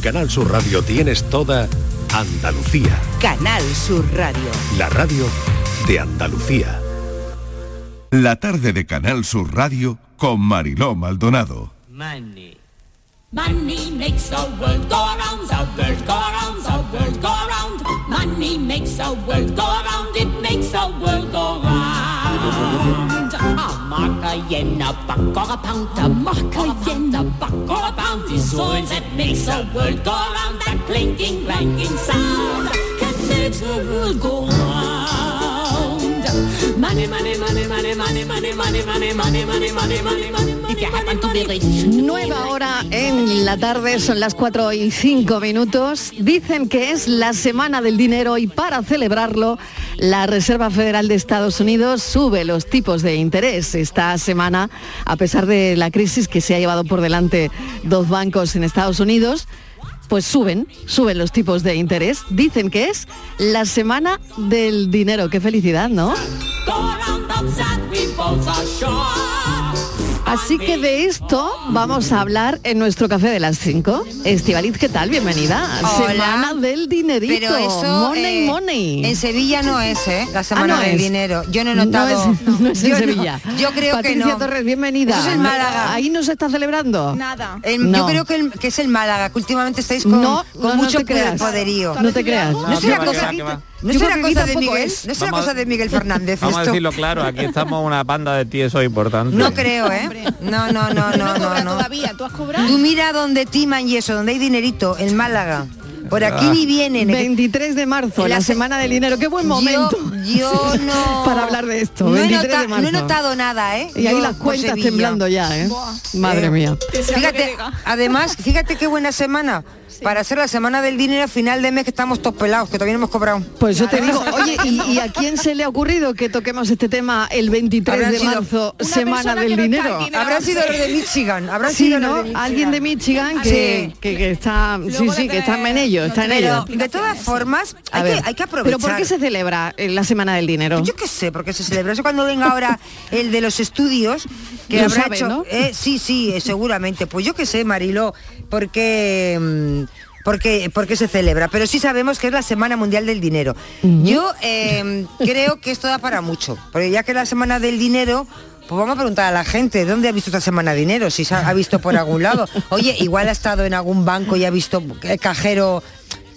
Canal Sur Radio tienes toda Andalucía. Canal Sur Radio. La radio de Andalucía. La tarde de Canal Sur Radio con Mariló Maldonado. Money. Money makes the world go round, the world go round, the world go round. Money makes the world go round, it makes the world go round. A mark, a buck, or a pound, a mark, a yen, a buck, or a pound is all that makes the world go round. That clinking, clanking sound that makes the world go round. Nueva hora en la tarde, son las 4 y 5 minutos. Dicen que es la semana del dinero y para celebrarlo, la Reserva Federal de Estados Unidos sube los tipos de interés esta semana, a pesar de la crisis que se ha llevado por delante dos bancos en Estados Unidos. Pues suben, suben los tipos de interés. Dicen que es la semana del dinero. Qué felicidad, ¿no? Así que de esto vamos a hablar en nuestro café de las 5. Estivaliz, ¿qué tal? Bienvenida. Hola. Semana del dinerito. Pero eso money, eh, money. en Sevilla no es, ¿eh? La semana no del es. dinero. Yo no he No notado. es- no es en yo Sevilla. yo creo Patricia que no. Torres, bienvenida. Eso es en Málaga. Ahí no se está celebrando. Nada. El- No. Yo creo que, el- que es el Málaga, que últimamente estáis con, No, con no, no mucho te creas. poderío. No te creas. No, No, será cosa, no será cosa de Miguel, es. no será Vamos cosa de Miguel Fernández Vamos a decirlo claro, aquí estamos una banda de tiesos importantes. No creo, ¿eh? No, no, no, no, no, todavía, ¿tú has cobrado? Tú mira donde timan y eso, donde hay dinerito, en Málaga. Por aquí Ah. ni vienen. 23 de marzo, La la se- semana del dinero. Qué buen momento. Yo, yo no. Para hablar de esto. No he, 23 nota- de marzo. no he notado nada, ¿eh? Y ahí Yo las cuentas Sevilla. temblando ya, ¿eh? Buah. Madre Eh, mía. Fíjate, además, fíjate qué buena semana. Para hacer la semana del dinero a final de mes que estamos todos pelados, que todavía no hemos cobrado. Pues yo te digo, oye, ¿y, y a quién se le ha ocurrido que toquemos este tema el 23 Habrán de marzo, semana del no dinero? aquí, Habrán sido los de Michigan, habrán Sí, sido los ¿no? de Michigan. Alguien de Michigan que, Sí. que, que está, sí, Luego sí, que está en ello, está en ello. Pero de todas formas, hay, ver, que, hay que aprovechar. ¿Pero por qué se celebra eh, la semana del dinero? Yo qué sé, porque se celebra eso cuando venga ahora el de los estudios que Lo habrá sabe, hecho. ¿no? eh, sí, sí, eh, seguramente. Pues yo qué sé, Marilo, porque. mm, porque, porque se celebra, pero sí sabemos que es la Semana Mundial del Dinero. Yo eh, creo que esto da para mucho, porque ya que es la Semana del Dinero, pues vamos a preguntar a la gente, ¿dónde ha visto esta Semana de Dinero? Si se ha, ha visto por algún lado. Oye, igual ha estado en algún banco y ha visto el cajero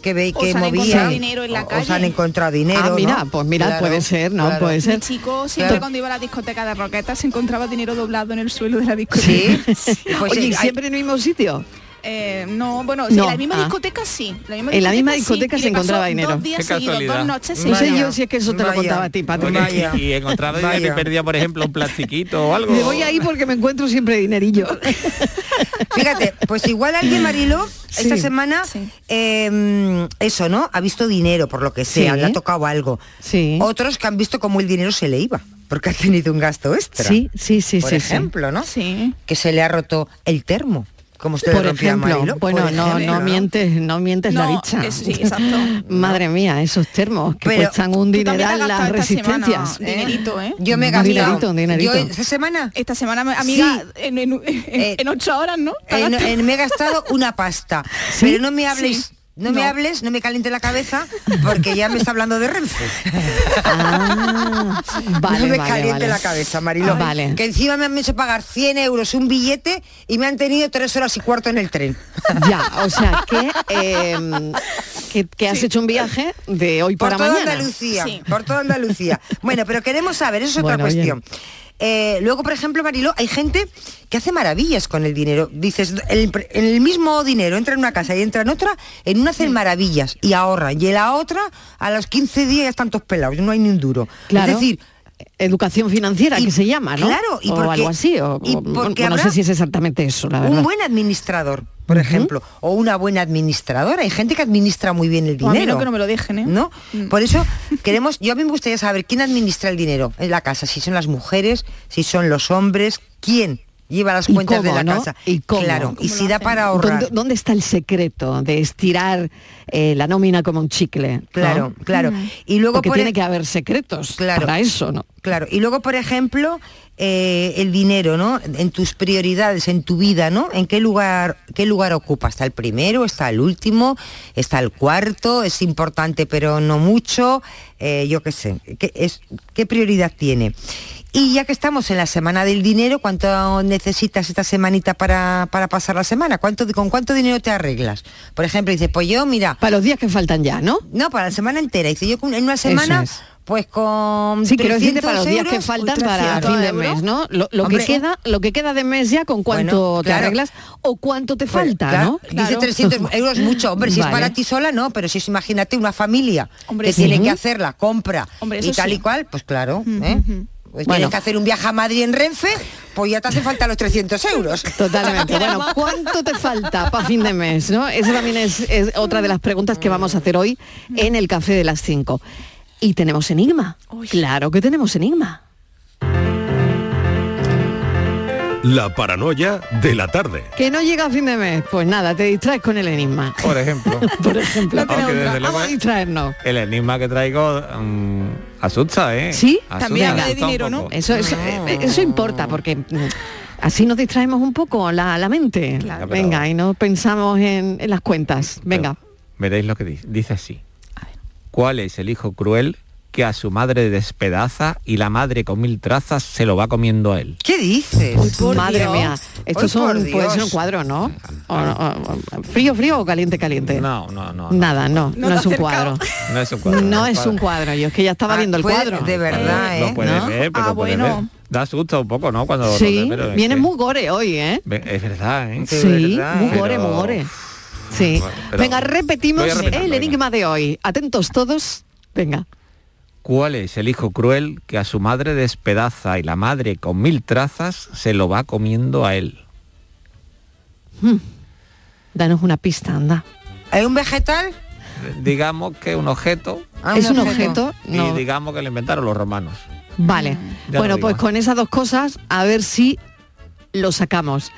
que ve O que movía. encontrado dinero en la o- o se han calle. encontrado dinero. ah, mira, ¿no? pues mira, Claro, puede ser, ¿no? claro. Puede ser. Mi chico siempre Claro. cuando iba a la discoteca de Roquetas se encontraba dinero doblado en el suelo de la discoteca. Sí. Pues Oye, sí, ¿y hay- siempre en el mismo sitio? Eh, no, bueno, No, en la misma ah. discoteca sí. En la misma sí, discoteca y se encontraba dinero. Dos días Qué seguidos, casualidad. dos noches No sé yo si es que eso te lo contaba a ti, Patrick. Vaya. Y encontraba dinero y perdía, por ejemplo, un plastiquito o algo. Me voy ahí porque me encuentro siempre dinerillo. Fíjate, pues igual alguien, Marilo, esta Sí. semana, Sí. eh, eso, ¿no? Ha visto dinero, por lo que sea, Sí. le ha tocado algo. Sí. Otros que han visto cómo el dinero se le iba, porque ha tenido un gasto extra. Sí, sí, sí, Por sí, sí. ejemplo, ¿no? Sí. Que se le ha roto el termo, como usted Por ejemplo, Marilo. bueno, no, ejemplo, no mientes, no mientes la sí, exacto. Madre mía, esos termos que Pero cuestan un dineral las esta semana resistencias. Dinerito, ¿eh? Yo me he gastado. dinerito, un dinerito. Yo esta semana Esta semana, amiga, Sí. en, en- en- Eh, en ocho horas, ¿no? ¿Te has Eh, eh, me he gastado una pasta. ¿Sí? Pero no me hables. No, me hables, no me caliente la cabeza, porque ya me está hablando de Renfe. Ah, vale, no me vale, caliente vale. la cabeza, Marilo. Vale. Que encima me han hecho pagar 100 euros un billete y me han tenido tres horas y cuarto en el tren. Ya, o sea que, eh, que, que has hecho un viaje de hoy Por para toda mañana. Andalucía. Sí. Por toda Andalucía. Bueno, pero queremos saber, eso es otra oye. Eh, luego, por ejemplo, Marilo, hay gente que hace maravillas con el dinero. Dices, el, en el mismo dinero entra en una casa y entra en otra, en una hacen maravillas y ahorran. Y en la otra, a los 15 días ya están todos pelados, no hay ni un duro. Claro. Es decir, Educación financiera, Y- que se llama, ¿no? claro, y o porque- algo así. O, y o- porque no sé si es exactamente eso, la verdad. un buen administrador, por ejemplo, o una buena administradora. Hay gente que administra muy bien el O a mí dinero. no, que no me lo dejen, ¿eh? ¿no? Mm. Por eso queremos, yo a mí me gustaría saber quién administra el dinero en la casa, si son las mujeres, si son los hombres, quién lleva las ¿Y cuentas cómo, de la no? casa. ¿Y cómo? Claro, y ¿Cómo si da para ahorrar. ¿Dónde, dónde está el secreto de estirar eh, la nómina como un chicle? ¿no? Claro, claro. Y luego Porque por tiene e- que haber secretos Claro. para eso, ¿no? Claro, y luego, por ejemplo, eh, el dinero, ¿no? En tus prioridades, en tu vida, ¿no? ¿En qué lugar, qué lugar ocupa? ¿Está el primero? ¿Está el último? ¿Está el cuarto? ¿Es importante pero no mucho? Eh, yo qué sé, ¿qué, es, ¿qué prioridad tiene? Y ya que estamos en la semana del dinero, ¿cuánto necesitas esta semanita para, para pasar la semana? ¿Cuánto, ¿Con cuánto dinero te arreglas? Por ejemplo, dices, pues yo, mira... Para los días que faltan ya, ¿no? No, para la semana entera. Dice, yo con- en una semana... es. Pues con Sí, quiero decirte 300 para los días que euros, faltan uy, para 300 fin de euros. mes, ¿no? Lo, lo que queda, lo que queda de mes ya, con cuánto Bueno, te claro. arreglas o cuánto te Pues, falta, claro, ¿no? Dice 300 euros mucho, hombre, si es para ti sola, no, pero si es, imagínate, una familia Hombre, que sí. tiene que hacer la compra Hombre, y tal sí. y cual, pues claro, ¿eh? Pues Bueno. tienes que hacer un viaje a Madrid en Renfe, pues ya te hace falta los 300 euros. Totalmente. Bueno, ¿cuánto te falta para fin de mes? ¿no? Esa también es, es otra de las preguntas que vamos a hacer hoy en el café de las 5. Y tenemos enigma. Claro que tenemos enigma. La paranoia de la tarde. Que no llega a fin de mes. Pues nada, te distraes con el enigma. Por ejemplo. Por ejemplo. Aunque desde luego Vamos a distraernos. el enigma que traigo mm, asusta, ¿eh? ¿Sí? Asusta, También habla de dinero, ¿no? Eso, eso, eh, eso importa porque mm, así nos distraemos un poco la, la mente. Claro. Venga, y no pensamos en, en las cuentas. Venga. Veréis lo que dice. Dice así. ¿Cuál es el hijo cruel que a su madre despedaza y la madre con mil trazas se lo va comiendo a él? ¿Qué dices? Madre mía, estos Ay, son, puede ser un cuadro, ¿no? O- o- o- frío, frío o caliente, caliente. No, no, no. Nada, no, no, es un cuadro. No es un cuadro. No es un cuadro, yo es que ya estaba Ah, viendo el puede- cuadro. de verdad, Lo ¿eh? puedes ¿No? ver, pero Ah, puedes bueno. ver. Da susto un poco, ¿no? Cuando lo Sí, es viene que- muy gore hoy, ¿eh? Es verdad, ¿eh? Sí, verdad, muy ¿eh? gore, Pero- muy gore. Sí. Bueno, Venga, repetimos el venga. enigma de hoy. Atentos todos. Venga. ¿Cuál es el hijo cruel que a su madre despedaza y la madre con mil trazas se lo va comiendo a él? Danos una pista, anda. ¿Hay un vegetal? Digamos que un objeto Ah, es un objeto. No. y digamos que lo inventaron los romanos. Vale. Ya bueno, pues con esas dos cosas, a ver si lo sacamos.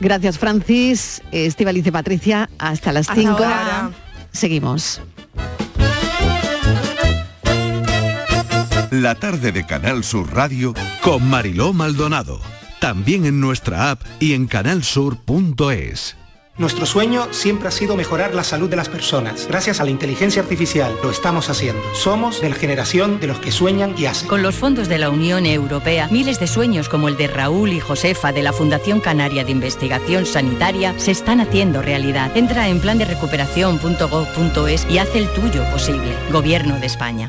Gracias, Francis, Estivaliz y Patricia. Hasta las Hasta 5. ahora. Seguimos. La tarde de Canal Sur Radio Con Mariló Maldonado. También en nuestra app y en canalsur.es. Nuestro sueño siempre ha sido mejorar la salud de las personas. Gracias a la inteligencia artificial lo estamos haciendo. Somos de la generación de los que sueñan y hacen. Con los fondos de la Unión Europea, miles de sueños como el de Raúl y Josefa de la Fundación Canaria de Investigación Sanitaria se están haciendo realidad. Entra en plan de recuperación.gov.es y haz el tuyo posible. Gobierno de España.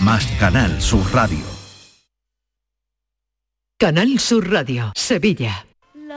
más Canal Sur Radio. Canal Sur Radio, Sevilla.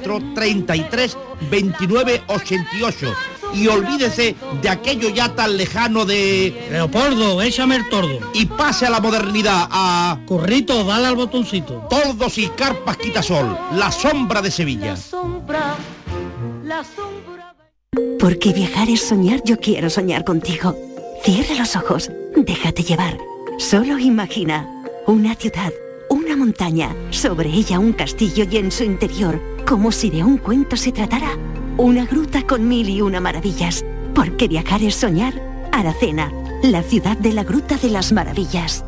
33 29 88. Y olvídese de aquello ya tan lejano de... Leopoldo, échame el tordo. Y pase a la modernidad, a... Corrito, dale al botoncito. Tordos y carpas quitasol, la sombra de Sevilla. Sombra, la sombra. Porque viajar es soñar, yo quiero soñar contigo. Cierra los ojos, déjate llevar. Solo imagina una ciudad, una montaña, sobre ella un castillo y en su interior, como si de un cuento se tratara, una gruta con mil y una maravillas. Porque viajar es soñar. Aracena, la ciudad de la Gruta de las Maravillas.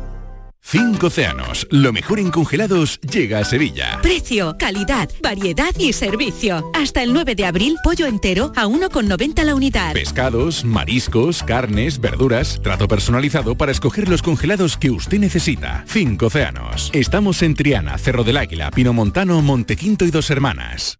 Cinco océanos, lo mejor en congelados llega a Sevilla. Precio, calidad, variedad y servicio. Hasta el 9 de abril, pollo entero a 1,90 la unidad. Pescados, mariscos, carnes, verduras, trato personalizado para escoger los congelados que usted necesita. Cinco océanos. Estamos en Triana, Cerro del Águila, Pino Montano, Montequinto y Dos Hermanas.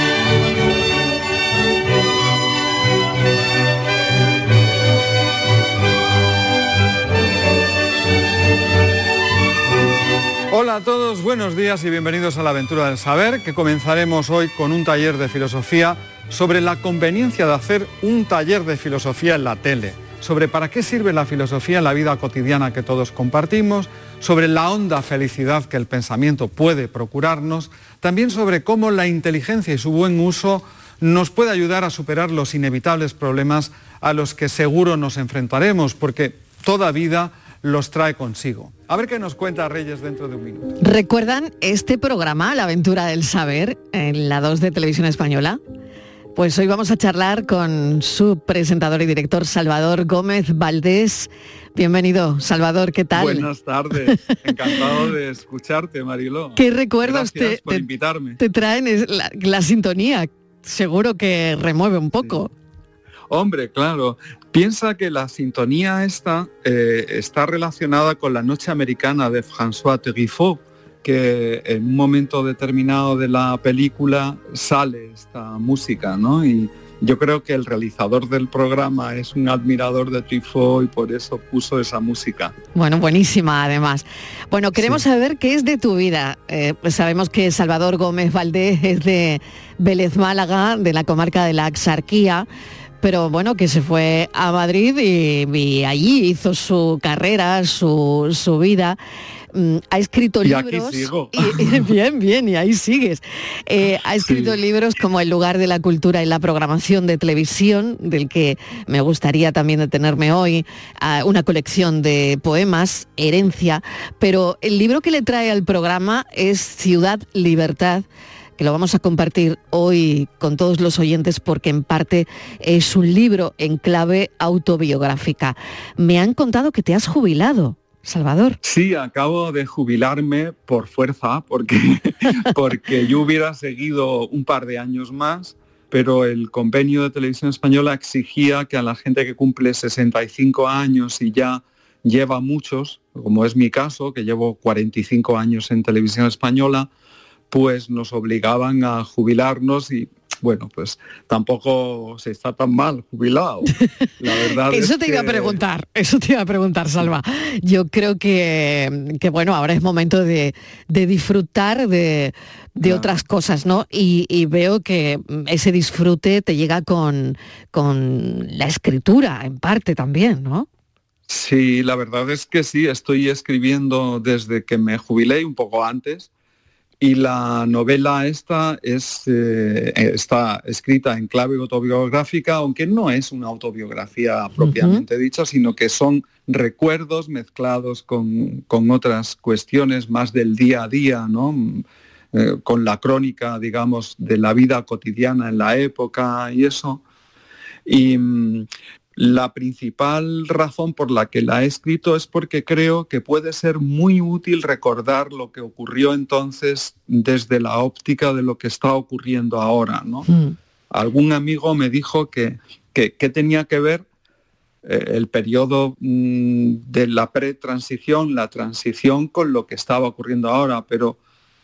Hola a todos, buenos días y bienvenidos a la aventura del saber, que comenzaremos hoy con un taller de filosofía sobre la conveniencia de hacer un taller de filosofía en la tele, sobre para qué sirve la filosofía en la vida cotidiana que todos compartimos, sobre la honda felicidad que el pensamiento puede procurarnos, también sobre cómo la inteligencia y su buen uso nos puede ayudar a superar los inevitables problemas a los que seguro nos enfrentaremos, porque toda vida los trae consigo. A ver qué nos cuenta Reyes dentro de un minuto. ¿Recuerdan este programa, La aventura del saber, en la 2 de Televisión Española? Pues hoy vamos a charlar con su presentador y director Salvador Gómez Valdés. Bienvenido, Salvador, ¿qué tal? Buenas tardes, encantado de escucharte, Mariló. ¿Qué recuerdos Gracias te, por te- invitarme. te traen es la, la sintonía? Seguro que remueve un poco. Hombre, claro. Piensa que la sintonía esta eh, está relacionada con la noche americana de François Truffaut, que en un momento determinado de la película sale esta música, ¿no? Y yo creo que el realizador del programa es un admirador de Truffaut y por eso puso esa música. Bueno, buenísima además. Bueno, queremos saber qué es de tu vida. Eh, pues sabemos que Salvador Gómez Valdés es de Vélez Málaga, de la comarca de la Axarquía, pero bueno, que se fue a Madrid y, y allí hizo su carrera, su, su vida. Mm, ha escrito Y aquí libros. sigo. y- y- bien, bien, y ahí sigues. Eh, ha escrito libros como El lugar de la cultura y la programación de televisión, del que me gustaría también detenerme hoy, una colección de poemas, Herencia, pero el libro que le trae al programa es Ciudad Libertad lo vamos a compartir hoy con todos los oyentes porque en parte es un libro en clave autobiográfica. Me han contado que te has jubilado, Salvador. Sí, acabo de jubilarme por fuerza, porque, porque yo hubiera seguido un par de años más, pero el convenio de televisión española exigía que a la gente que cumple 65 años y ya lleva muchos, como es mi caso, que llevo 45 años en televisión española, pues nos obligaban a jubilarnos y bueno, pues tampoco se está tan mal jubilado. La verdad Eso es te iba a preguntar, eso te iba a preguntar, Salva. Yo creo que, que, bueno, ahora es momento de, de disfrutar de, de otras cosas, ¿no? Y, y veo que ese disfrute te llega con, con la escritura, en parte también, ¿no? Sí, la verdad es que sí, estoy escribiendo desde que me jubilé, un poco antes, y la novela esta es, eh, está escrita en clave autobiográfica, aunque no es una autobiografía propiamente dicha, sino que son recuerdos mezclados con, con otras cuestiones más del día a día, ¿no? Mm, eh, con la crónica, digamos, de la vida cotidiana en la época y eso. Y mm, la principal razón por la que la he escrito es porque creo que puede ser muy útil recordar lo que ocurrió entonces desde la óptica de lo que está ocurriendo ahora. ¿no? Algún amigo me dijo que, que, que tenía que ver eh, el periodo mm, de la pretransición, la transición con lo que estaba ocurriendo ahora, pero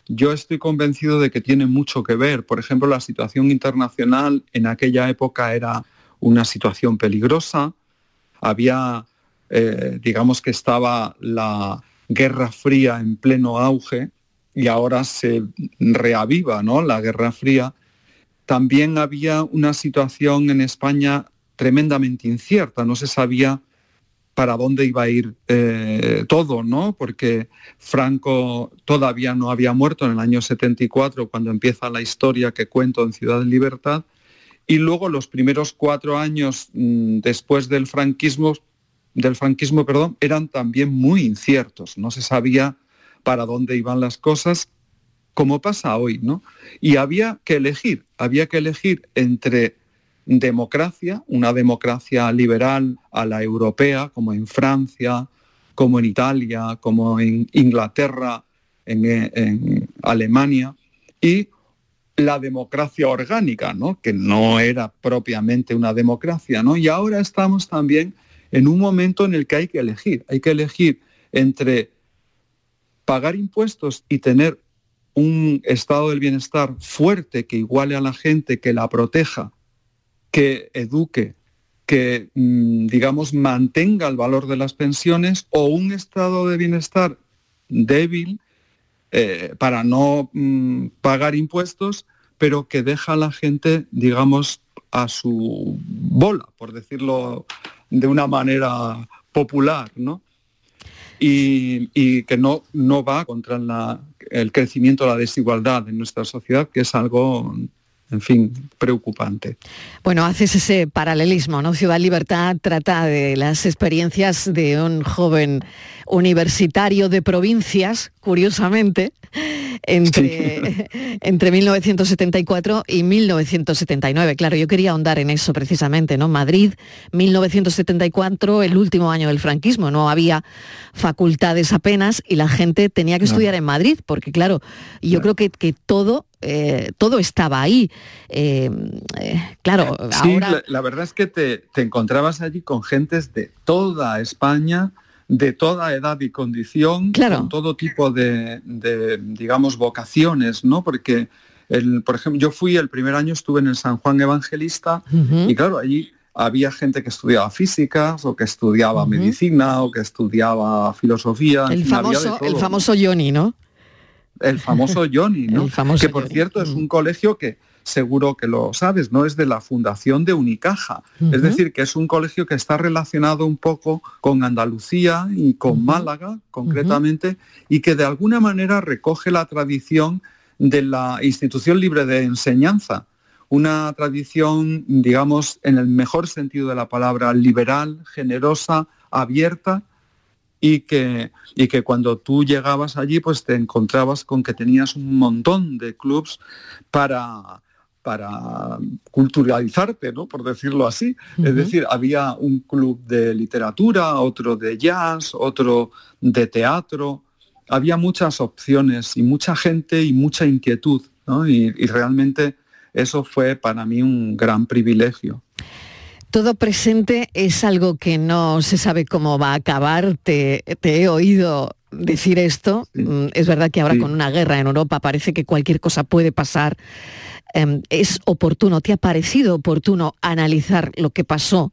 yo estoy convencido de que tiene mucho que ver. Por ejemplo, la situación internacional en aquella época era una situación peligrosa, había, eh, digamos que estaba la Guerra Fría en pleno auge y ahora se reaviva ¿no? la Guerra Fría, también había una situación en España tremendamente incierta, no se sabía para dónde iba a ir eh, todo, ¿no? Porque Franco todavía no había muerto en el año 74, cuando empieza la historia que cuento en Ciudad de Libertad, y luego los primeros cuatro años mm, después del franquismo, del franquismo, perdón, eran también muy inciertos. No se sabía para dónde iban las cosas, como pasa hoy, ¿no? Y había que elegir, había que elegir entre democracia, una democracia liberal a la europea, como en Francia, como en Italia, como en Inglaterra, en, Alemania, y la democracia orgánica, ¿no? que no era propiamente una democracia. ¿no? Y ahora estamos también en un momento en el que hay que elegir. Hay que elegir entre pagar impuestos y tener un estado del bienestar fuerte que iguale a la gente, que la proteja que eduque, que, mm, digamos, mantenga el valor de las pensiones o un estado de bienestar débil eh, para no mm, pagar impuestos, pero que deja a la gente, digamos, a su bola, por decirlo de una manera popular, ¿no? Y, que no, no va contra el crecimiento la desigualdad en nuestra sociedad, que es algo en fin, preocupante. Bueno, haces ese paralelismo, ¿no? Ciudad Libertad trata de las experiencias de un joven universitario de provincias, curiosamente, entre, entre 1974 y 1979. Claro, yo quería ahondar en eso precisamente, ¿no? Madrid, 1974, el último año del franquismo, no había facultades apenas y la gente tenía que estudiar en Madrid, porque claro, yo creo que, que todo eh, todo estaba ahí. Eh, eh, claro, ahora... la, verdad es que te, encontrabas allí con gentes de toda España, de toda edad y condición, con todo tipo de, digamos, vocaciones, ¿no? Porque, el, por ejemplo, yo fui el primer año, estuve en el San Juan Evangelista y claro, allí había gente que estudiaba físicas o que estudiaba medicina o que estudiaba filosofía. El famoso, el famoso Johnny, ¿no? el famoso Johnny, ¿no? que por cierto es un colegio que seguro que lo sabes, no es de la fundación de Unicaja. Es decir, que es un colegio que está relacionado un poco con Andalucía y con Málaga concretamente y que de alguna manera recoge la tradición de la institución libre de enseñanza. Una tradición, digamos, en el mejor sentido de la palabra, liberal, generosa, abierta, y que, y que cuando tú llegabas allí pues te encontrabas con que tenías un montón de clubs para, para culturalizarte, ¿no? por decirlo así. Es decir, había un club de literatura, otro de jazz, otro de teatro. Había muchas opciones y mucha gente y mucha inquietud. y realmente eso fue para mí un gran privilegio. Todo presente es algo que no se sabe cómo va a acabar. Te, he oído decir esto. Mm, es verdad que ahora con una guerra en Europa parece que cualquier cosa puede pasar. Em, es oportuno, ¿te ha parecido oportuno analizar lo que pasó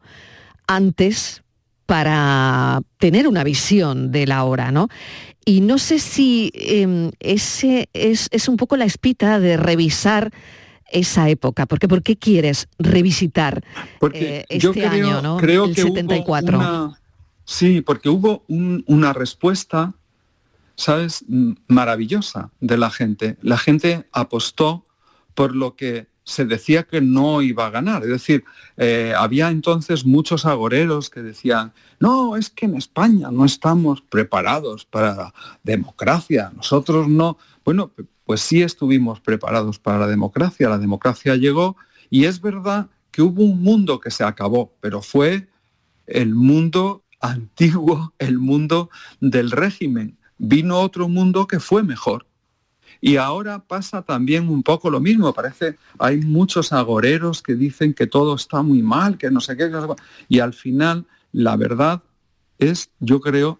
antes para tener una visión de la hora, ¿no? Y no sé si em, ese es, es un poco la espita de revisar esa época? Porque ¿por qué quieres revisitar eh, este año, ¿no? Creo el 74. sí, porque hubo una respuesta, ¿sabes? Maravillosa de la gente. La gente apostó por lo que se decía que no iba a ganar. Es decir, eh, había entonces muchos agoreros que decían, no, es que en España no estamos preparados para la democracia, nosotros no. Bueno, pues sí estuvimos preparados para la democracia, la democracia llegó y es verdad que hubo un mundo que se acabó, pero fue el mundo antiguo, el mundo del régimen. Vino otro mundo que fue mejor. Y ahora pasa también un poco lo mismo. Parece, hay muchos agoreros que dicen que todo está muy mal, que no sé qué. Y al final, la verdad es, yo creo,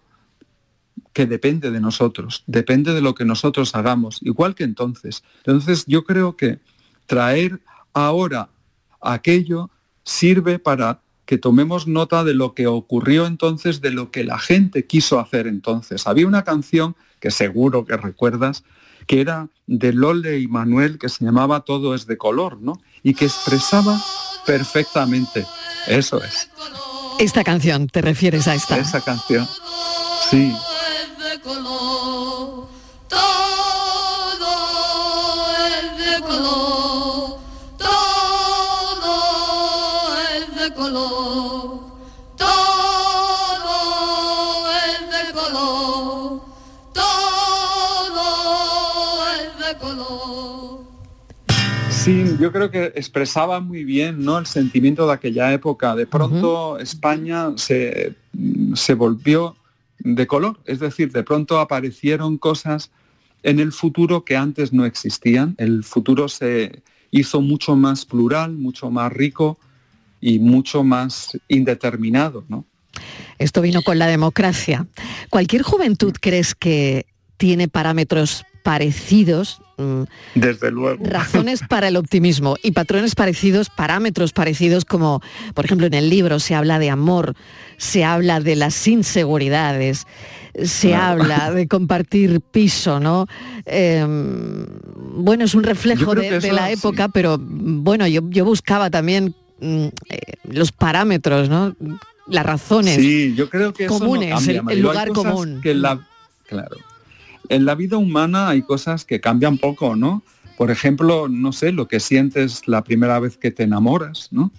que depende de nosotros, depende de lo que nosotros hagamos, igual que entonces. Entonces yo creo que traer ahora aquello sirve para que tomemos nota de lo que ocurrió entonces, de lo que la gente quiso hacer entonces. Había una canción que seguro que recuerdas, que era de Lole y Manuel, que se llamaba Todo es de color, ¿no? Y que expresaba perfectamente. Eso es. Esta canción, ¿te refieres a esta? Esa canción. Sí. Sí, yo creo que expresaba muy bien ¿no? el sentimiento de aquella época. De pronto España se, se volvió de color, es decir, de pronto aparecieron cosas en el futuro que antes no existían. El futuro se hizo mucho más plural, mucho más rico y mucho más indeterminado. ¿no? Esto vino con la democracia. ¿Cualquier juventud crees que tiene parámetros parecidos Mm. Desde luego. Razones para el optimismo y patrones parecidos, parámetros parecidos, como por ejemplo en el libro se habla de amor, se habla de las inseguridades, se habla de compartir piso, ¿no? Em, bueno, es un reflejo de, la época, pero bueno, yo, buscaba también mm, eh, los parámetros, ¿no? Las razones sí, yo creo que comunes, el, lugar común. Que la, claro en la vida humana hay cosas que cambian poco, ¿no? Por ejemplo, no sé, lo que sientes la primera vez que te enamoras, ¿no?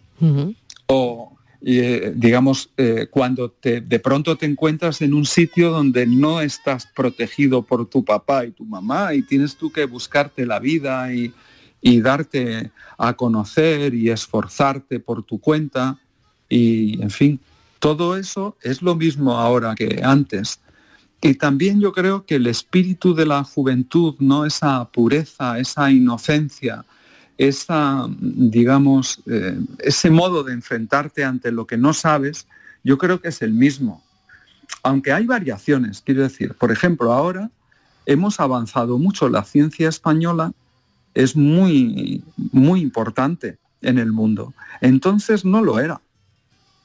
O, eh, digamos, eh, cuando te, de pronto te encuentras en un sitio donde no estás protegido por tu papá y tu mamá y tienes tú que buscarte la vida y, y darte a conocer y esforzarte por tu cuenta y, en fin, todo eso es lo mismo ahora que antes. Y también yo creo que el espíritu de la juventud, ¿no? esa pureza, esa inocencia, esa, digamos, eh, ese modo de enfrentarte ante lo que no sabes, yo creo que es el mismo. Aunque hay variaciones, quiero decir, por ejemplo, ahora hemos avanzado mucho, la ciencia española es muy, muy importante en el mundo. Entonces no lo era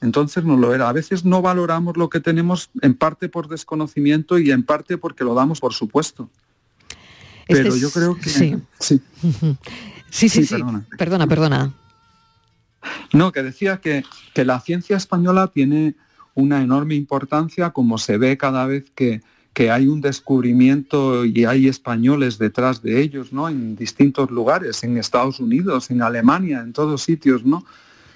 entonces no lo era. A veces no valoramos lo que tenemos en parte por desconocimiento y en parte porque lo damos por supuesto. Este Pero yo creo que... Sí, sí, sí, sí, Perdona. perdona, No, que decía que, que la ciencia española tiene una enorme importancia como se ve cada vez que, que hay un descubrimiento y hay españoles detrás de ellos, ¿no? En distintos lugares, en Estados Unidos, en Alemania, en todos sitios, ¿no?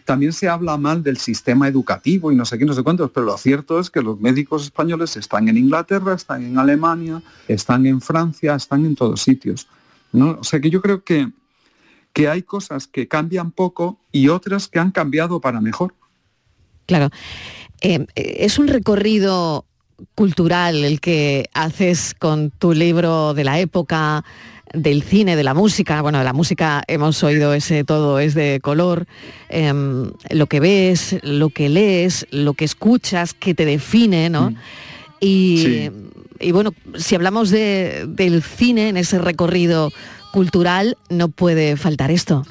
También se habla mal del sistema educativo y no sé qué, no sé cuántos, pero lo cierto es que los médicos españoles están en Inglaterra, están en Alemania, están en Francia, están en todos sitios. ¿no? O sea que yo creo que, que hay cosas que cambian poco y otras que han cambiado para mejor. Claro. Eh, es un recorrido cultural el que haces con tu libro de la época, del cine, de la música. Bueno, de la música hemos oído ese todo es de color. Em, lo que ves, lo que lees, lo que escuchas, que te define, ¿no? Mm. Y, bueno, si hablamos del cine en ese recorrido cultural, no puede faltar esto.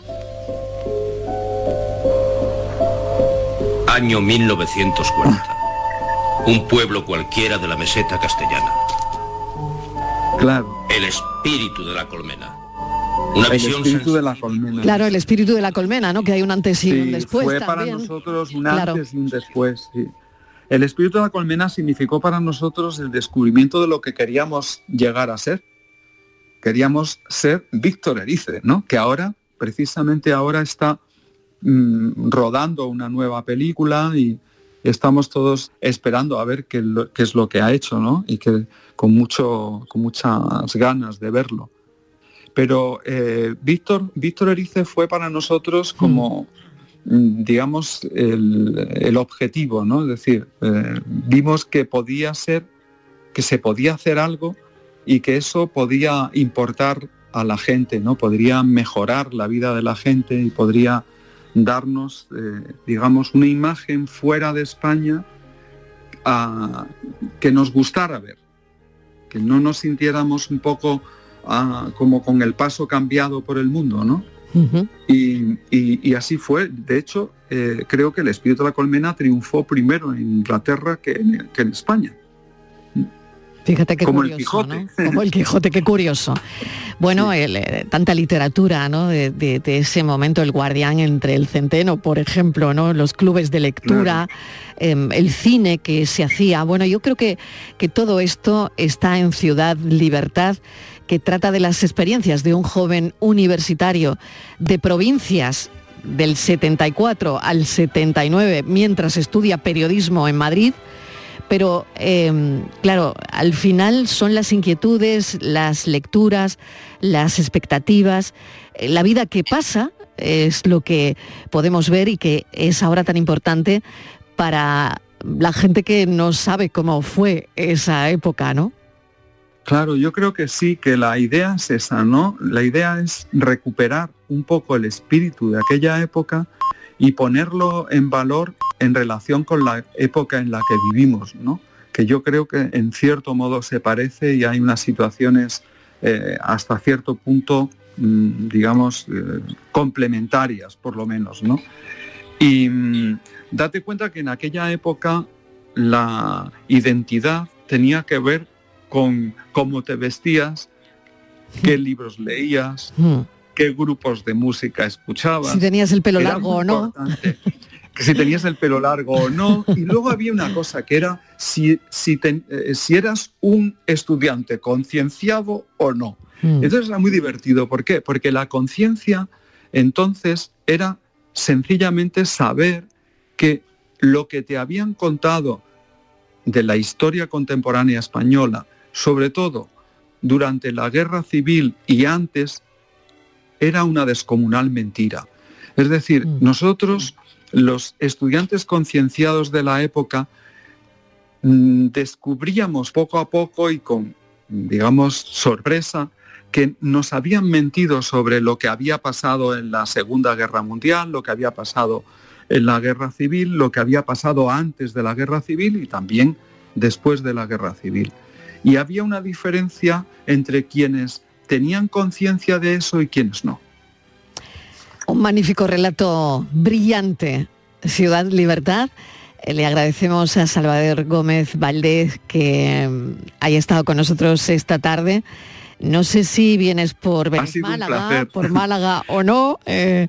Año 1940. Un pueblo cualquiera de la meseta castellana. Claro. El espíritu de la colmena. Una el espíritu de la colmena. Claro, el espíritu de la colmena, ¿no? Que hay un antes y un después. Fue para nosotros un antes y un después, sí. El espíritu de la colmena significó para nosotros el descubrimiento de lo que queríamos llegar a ser. Queríamos ser Víctor Erice, ¿no? Que ahora, precisamente ahora, está mm, rodando una nueva película y estamos todos esperando a ver qué, qué es lo que ha hecho, ¿no? Y que con, mucho, con muchas ganas de verlo. Pero eh, Víctor, Víctor Erice fue para nosotros como, mm, digamos, el, objetivo, ¿no? Es decir, eh, vimos que podía ser, que se podía hacer algo y que eso podía importar a la gente, ¿no? Podría mejorar la vida de la gente y podría darnos, eh, digamos, una imagen fuera de España que nos gustara ver no nos sintiéramos un poco ah, como con el paso cambiado por el mundo, ¿no? y, y- y así fue. De hecho, eh, creo que el espíritu de la colmena triunfó primero en Inglaterra que en, que en España. Fíjate qué Como el curioso, Quijote. ¿no? Como el Quijote, qué curioso. Bueno, el, eh, tanta literatura, ¿no? De, de- de ese momento, el guardián entre el centeno, por ejemplo, ¿no? Los clubes de lectura, em, el cine que se hacía. Bueno, yo creo que, que todo esto está en Ciudad Libertad, que trata de las experiencias de un joven universitario de provincias del 74 al 79, mientras estudia periodismo en Madrid pero eh, claro, al final son las inquietudes, las lecturas, las expectativas, eh, la vida que pasa es lo que podemos ver y que es ahora tan importante para la gente que no sabe cómo fue esa época, ¿no? Claro, yo creo que sí, que la idea es esa, ¿no? La idea es recuperar un poco el espíritu de aquella época y ponerlo en valor en relación con la época en la que vivimos, ¿no? Que yo creo que en cierto modo se parece y hay unas situaciones eh, hasta cierto punto, mm, digamos, eh, complementarias, por lo menos, ¿no? Y mm, date cuenta que en aquella época la identidad tenía que ver con cómo te vestías, qué libros leías, Mm. Qué grupos de música escuchabas. Si tenías el pelo largo o no. que si tenías el pelo largo o no. Y luego había una cosa que era si, si, ten- eh, si eras un estudiante concienciado o no. Mm. Entonces era muy divertido. ¿Por qué? Porque la conciencia entonces era sencillamente saber que lo que te habían contado de la historia contemporánea española, sobre todo durante la guerra civil y antes, era una descomunal mentira. Es decir, nosotros, los estudiantes concienciados de la época, mm, descubríamos poco a poco y con, digamos, sorpresa, que nos habían mentido sobre lo que había pasado en la Segunda Guerra Mundial, lo que había pasado en la Guerra Civil, lo que había pasado antes de la Guerra Civil y también después de la Guerra Civil. Y había una diferencia entre quienes tenían conciencia de eso y quienes no. Un magnífico relato brillante, Ciudad Libertad. Eh, Le agradecemos a Salvador Gómez Valdés que mm, haya estado con nosotros esta tarde. No sé si vienes por Málaga, por Málaga o no. eh,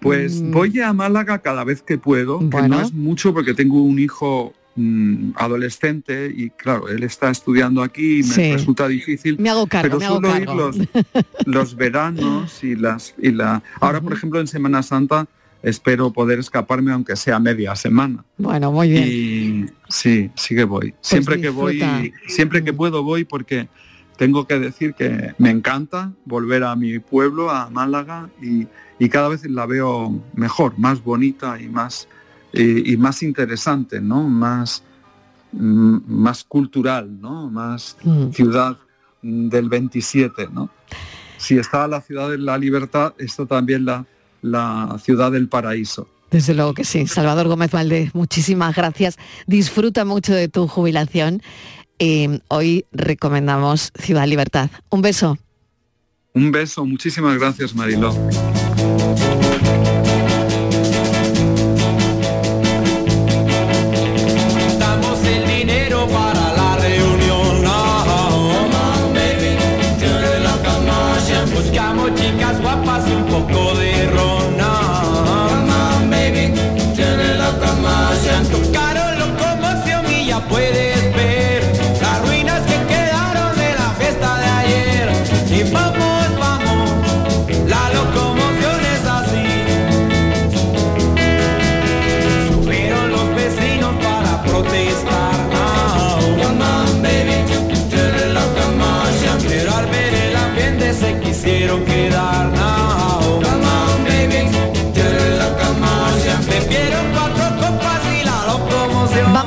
Pues voy a Málaga cada vez que puedo, que no es mucho porque tengo un hijo mm, adolescente y claro, él está estudiando aquí y me Sí. resulta difícil. me hago cargo, pero me hago suelo ir cargo. los, los veranos y las y la ahora por ejemplo en Semana Santa espero poder escaparme aunque sea media semana. Bueno, muy bien. Y sí, sí que voy. siempre que voy, siempre que puedo voy porque tengo que decir que me encanta volver a mi pueblo, a Málaga, y, y cada vez la veo mejor, más bonita y más y, y más interesante, ¿no? Más mm, más cultural, ¿no? Más Mm. ciudad del 27, ¿no? Si está la ciudad de la libertad, está también la, la ciudad del paraíso. Desde luego que sí. Salvador Gómez Valdés, muchísimas gracias. Disfruta mucho de tu jubilación. Eh, hoy recomendamos Ciudad Libertad. Un beso. Un beso, muchísimas gracias Mariló.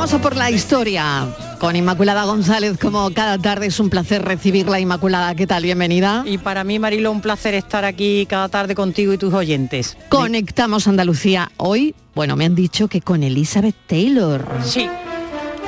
Vamos a por la historia con Inmaculada González. Como cada tarde es un placer recibirla, Inmaculada. ¿Qué tal? Bienvenida. Y para mí, Marilo, un placer estar aquí cada tarde contigo y tus oyentes. Conectamos Andalucía hoy. Bueno, me han dicho que con Elizabeth Taylor. Sí.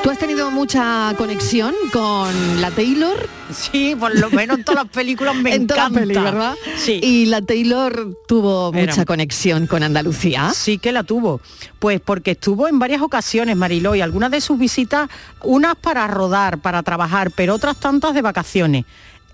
¿Tú has tenido mucha conexión con la Taylor? Sí, por lo menos en todas las películas me en todas encanta. las ¿verdad? Sí. Y la Taylor tuvo Era- mucha conexión con Andalucía. Sí que la tuvo. Pues porque estuvo en varias ocasiones, Mariló, y algunas de sus visitas, unas para rodar, para trabajar, pero otras tantas de vacaciones.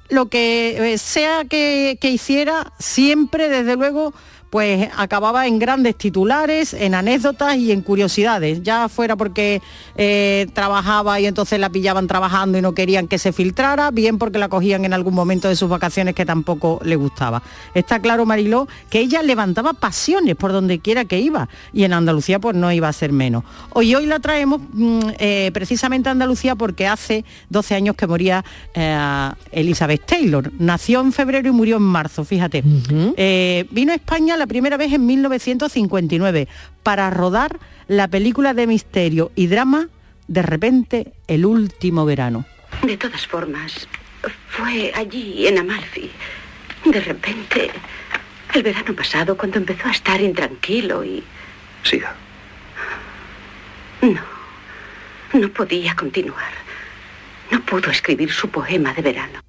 Lo que eh, sea que, que hiciera, siempre, desde luego, pues acababa en grandes titulares, en anécdotas y en curiosidades, ya fuera porque eh, trabajaba y entonces la pillaban trabajando y no querían que se filtrara, bien porque la cogían en algún momento de sus vacaciones que tampoco le gustaba. Está claro, Mariló, que ella levantaba pasiones por donde quiera que iba y en Andalucía pues no iba a ser menos. Hoy hoy la traemos mm, eh, precisamente a Andalucía porque hace 12 años que moría eh, Elizabeth Taylor. Nació en febrero y murió en marzo, fíjate. Vino a España la primera vez en 1959 para rodar la película de misterio y drama De repente, el último verano. De todas formas, fue allí, en Amalfi. De repente, el verano pasado, cuando empezó a estar intranquilo y... Siga. No, no podía continuar. No pudo escribir su poema de verano.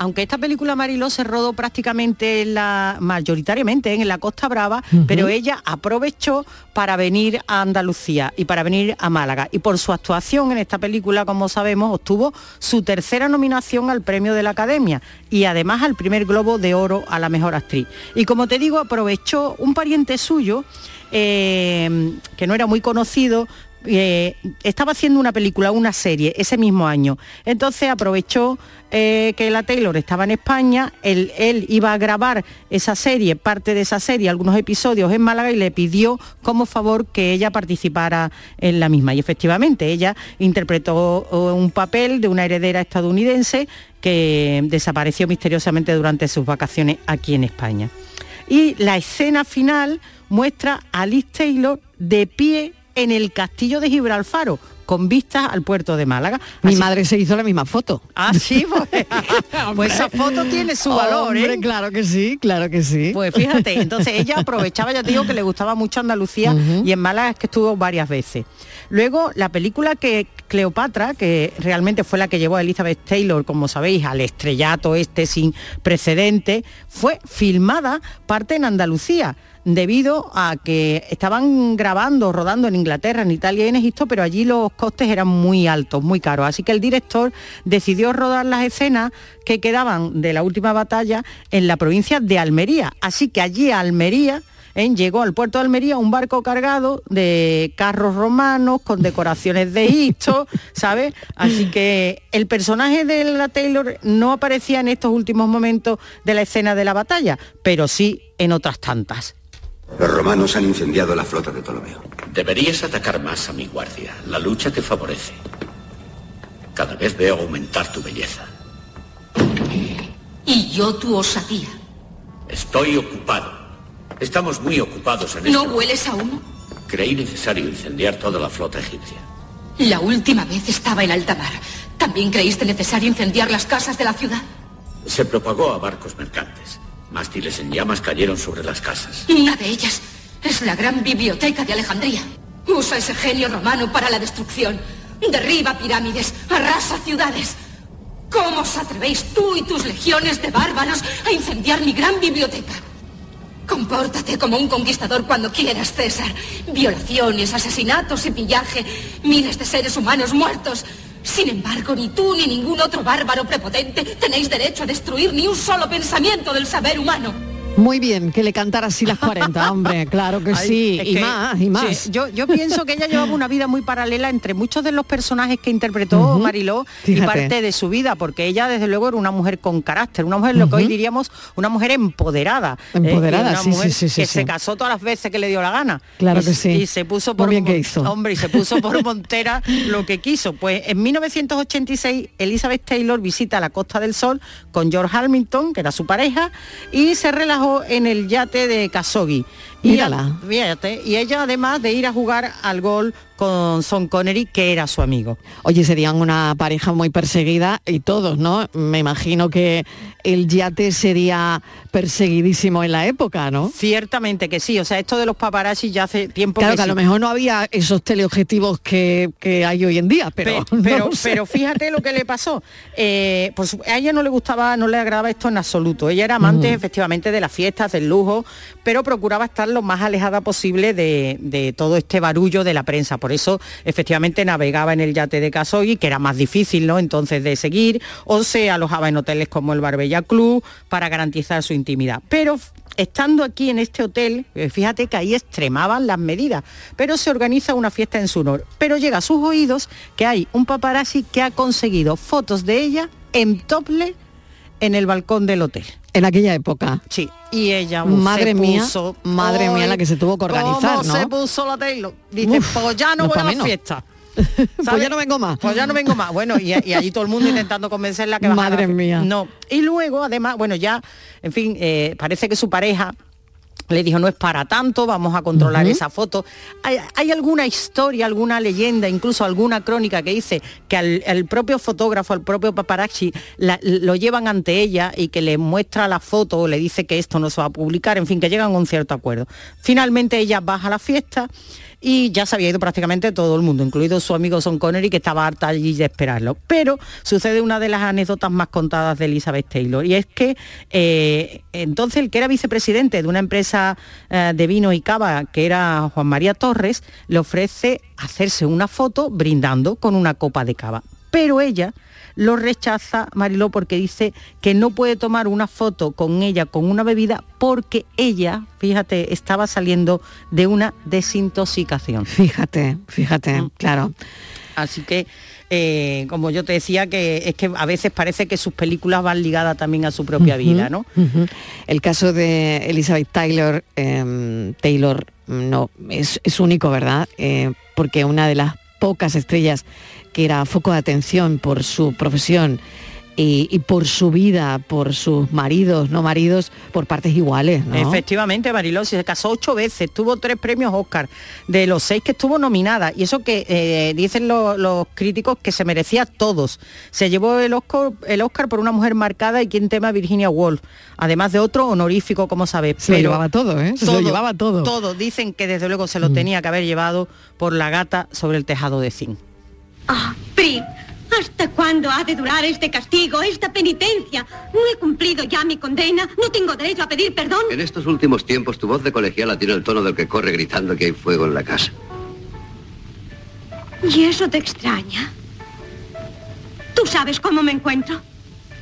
Aunque esta película Mariló se rodó prácticamente en la, mayoritariamente en la Costa Brava, pero ella aprovechó para venir a Andalucía y para venir a Málaga. Y por su actuación en esta película, como sabemos, obtuvo su tercera nominación al premio de la Academia y además al primer Globo de Oro a la mejor actriz. Y como te digo, aprovechó un pariente suyo eh, que no era muy conocido, eh, estaba haciendo una película, una serie, ese mismo año. Entonces aprovechó eh, que la Taylor estaba en España, él, él iba a grabar esa serie, parte de esa serie, algunos episodios en Málaga y le pidió como favor que ella participara en la misma. Y efectivamente, ella interpretó un papel de una heredera estadounidense que desapareció misteriosamente durante sus vacaciones aquí en España. Y la escena final muestra a Liz Taylor de pie en el castillo de Gibralfaro, con vistas al puerto de Málaga. Mi Así- madre se hizo la misma foto. Ah, sí, pues, pues esa foto tiene su valor, ¿eh? Claro que sí, claro que sí. Pues fíjate, entonces ella aprovechaba, ya te digo, que le gustaba mucho Andalucía y en Málaga es que estuvo varias veces. Luego, la película que Cleopatra, que realmente fue la que llevó a Elizabeth Taylor, como sabéis, al estrellato este sin precedente, fue filmada parte en Andalucía debido a que estaban grabando, rodando en Inglaterra, en Italia y en Egipto, pero allí los costes eran muy altos, muy caros. Así que el director decidió rodar las escenas que quedaban de la última batalla en la provincia de Almería. Así que allí a Almería llegó al puerto de Almería un barco cargado de carros romanos con decoraciones de Egipto, ¿sabes? Así que el personaje de la Taylor no aparecía en estos últimos momentos de la escena de la batalla, pero sí en otras tantas. Los romanos han incendiado la flota de Ptolomeo. Deberías atacar más a mi guardia. La lucha te favorece. Cada vez veo aumentar tu belleza. Y yo tu osadía. Estoy ocupado. Estamos muy ocupados en ¿No esto. hueles a humo? Creí necesario incendiar toda la flota egipcia. La última vez estaba en alta mar. ¿También creíste necesario incendiar las casas de la ciudad? Se propagó a barcos mercantes. Mástiles en llamas cayeron sobre las casas. Una de ellas es la gran biblioteca de Alejandría. Usa ese genio romano para la destrucción. Derriba pirámides, arrasa ciudades. ¿Cómo os atrevéis tú y tus legiones de bárbaros a incendiar mi gran biblioteca? Compórtate como un conquistador cuando quieras, César. Violaciones, asesinatos y pillaje. Miles de seres humanos muertos. Sin embargo, ni tú ni ningún otro bárbaro prepotente tenéis derecho a destruir ni un solo pensamiento del saber humano. Muy bien, que le cantara así las 40, hombre, claro que Ay, sí, y que- más, y más. sí, yo, yo pienso que ella llevaba una vida muy paralela entre muchos de los personajes que interpretó Mariló y parte de su vida, porque ella desde luego era una mujer con carácter, una mujer, lo que hoy diríamos, una mujer empoderada. ¿eh? Empoderada, Y una sí, mujer sí, sí, sí, Que se casó todas las veces que le dio la gana. Claro Y- que sí. Y se puso Muy por bien que hizo. Hombre, y se puso por montera lo que quiso. Pues en 1986 Elizabeth Taylor visita la Costa del Sol con George Hamilton, que era su pareja, y se en el yate de Khashoggi. Y, Mírala. fíjate, y ella además de ir a jugar al gol con Son Connery, que era su amigo. Oye, serían una pareja muy perseguida y todos, ¿no? Me imagino que el yate sería perseguidísimo en la época, ¿no? Ciertamente que sí, o sea, esto de los paparazzi ya hace tiempo Claro que que a lo mejor no había esos teleobjetivos que, que hay hoy en día, pero... Pe- pero, no lo sé. pero fíjate lo que le pasó. Eh, su- a ella no le gustaba, no le agradaba esto en absoluto. Ella era amante Ujú. efectivamente de las fiestas, del lujo, pero procuraba estar lo más alejada posible de, de todo este barullo de la prensa. Por eso efectivamente navegaba en el yate de Khashoggi, que era más difícil, ¿no? Entonces de seguir, o se alojaba en hoteles como el Barbella Club para garantizar su intimidad. Pero estando aquí en este hotel, eh, fíjate que ahí extremaban las medidas, pero se organiza una fiesta en su honor. Pero llega a sus oídos que hay un paparazzi que ha conseguido fotos de ella en tople en el balcón del hotel. En aquella época. Sí, y ella Madre se mía, puso, madre mía, la que se tuvo que organizar, ¿cómo ¿no? se puso la Taylor? Dice, Uf, pues ya no, no voy a la menos. fiesta. Pues ya no vengo más. Pues ya no vengo más. Bueno, y, y allí todo el mundo intentando convencerla que Madre fi- mía. No. Y luego, además, bueno, ya, en fin, eh, parece que su pareja le dijo, no es para tanto, vamos a controlar esa foto. ¿Hay, hay alguna historia, alguna leyenda, incluso alguna crónica que dice que al, al propio fotógrafo, al propio paparazzi, la- lo llevan ante ella y que le muestra la foto o le dice que esto no se va a publicar, en fin, que llegan a un cierto acuerdo. Finalmente ella baja a la fiesta y ya se había ido prácticamente todo el mundo, incluido su amigo Son Connery, que estaba harta allí de esperarlo. Pero sucede una de las anécdotas más contadas de Elizabeth Taylor, y es que eh, entonces el que era vicepresidente de una empresa eh, de vino y cava, que era Juan María Torres, le ofrece hacerse una foto brindando con una copa de cava. Pero ella lo rechaza Mariló porque dice que no puede tomar una foto con ella con una bebida porque ella, fíjate, estaba saliendo de una desintoxicación. Fíjate, fíjate, claro. Así que, eh, como yo te decía, que es que a veces parece que sus películas van ligadas también a su propia vida, ¿no? El caso de Elizabeth Taylor, em, Taylor no, es, es único, ¿verdad? Eh, porque una de las pocas estrellas que era foco de atención por su profesión y, y por su vida, por sus maridos, no maridos, por partes iguales, ¿no? Efectivamente, Mariló se casó ocho veces, tuvo tres premios Oscar, de los seis que estuvo nominada, y eso que eh, dicen lo- los críticos que se merecía todos. Se llevó el Oscar, el Oscar por una mujer marcada y quien tema Virginia Woolf, además de otro honorífico, como sabes. Se lo llevaba todo, ¿eh? Se lo llevaba todo. Todo, dicen que desde luego se lo tenía que haber llevado por la gata sobre el tejado de zinc. Ah, Pri, ¿hasta cuándo ha de durar este castigo, esta penitencia? No he cumplido ya mi condena, no tengo derecho a pedir perdón. En estos últimos tiempos tu voz de colegiala tiene el tono del que corre gritando que hay fuego en la casa. ¿Y eso te extraña? ¿Tú sabes cómo me encuentro?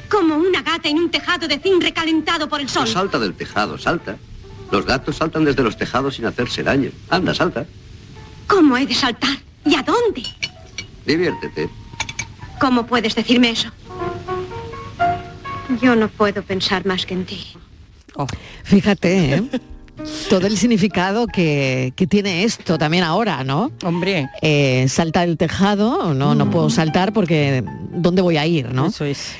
Como una gata en un tejado de zinc recalentado por el sol. No salta del tejado, salta. Los gatos saltan desde los tejados sin hacerse daño. Anda, salta. ¿Cómo he de saltar? ¿Y a dónde? Diviértete. ¿Cómo puedes decirme eso? Yo no puedo pensar más que en ti. Fíjate, ¿eh? todo el significado que, que tiene esto también ahora, ¿no? Hombre. Eh, salta el tejado, no, no puedo saltar porque ¿dónde voy a ir, no? Eso es.